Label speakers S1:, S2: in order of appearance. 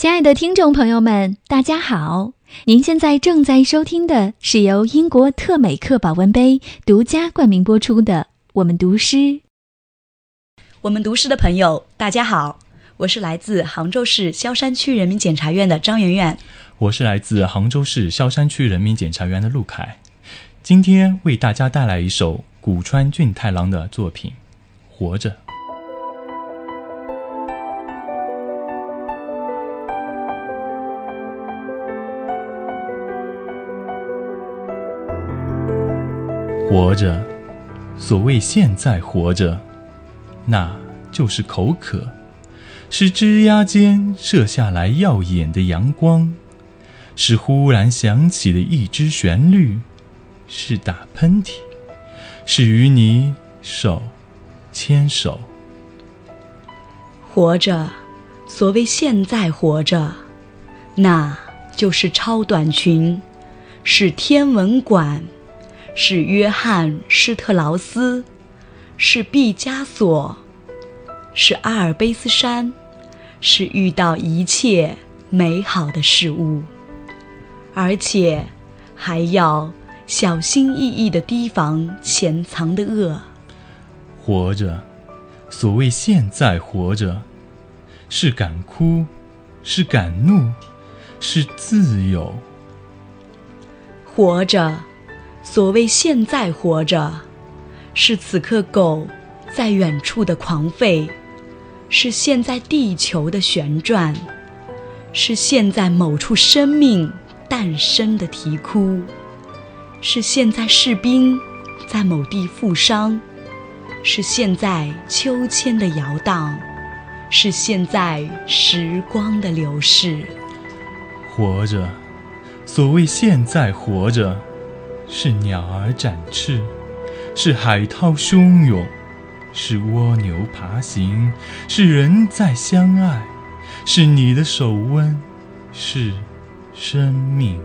S1: 亲爱的听众朋友们，大家好！您现在正在收听的是由英国特美克保温杯独家冠名播出的《我们读诗》。
S2: 我们读诗的朋友，大家好，我是来自杭州市萧山区人民检察院的张媛媛。
S3: 我是来自杭州市萧山区人民检察院的陆凯，今天为大家带来一首古川俊太郎的作品《活着》。活着，所谓现在活着，那就是口渴，是枝桠间射下来耀眼的阳光，是忽然响起的一支旋律，是打喷嚏，是与你手牵手。
S2: 活着，所谓现在活着，那就是超短裙，是天文馆。是约翰·施特劳斯，是毕加索，是阿尔卑斯山，是遇到一切美好的事物，而且还要小心翼翼地提防潜藏的恶。
S3: 活着，所谓现在活着，是敢哭，是敢怒，是自由。
S2: 活着。所谓现在活着，是此刻狗在远处的狂吠，是现在地球的旋转，是现在某处生命诞生的啼哭，是现在士兵在某地负伤，是现在秋千的摇荡，是现在时光的流逝。
S3: 活着，所谓现在活着。是鸟儿展翅，是海涛汹涌，是蜗牛爬行，是人在相爱，是你的手温，是生命。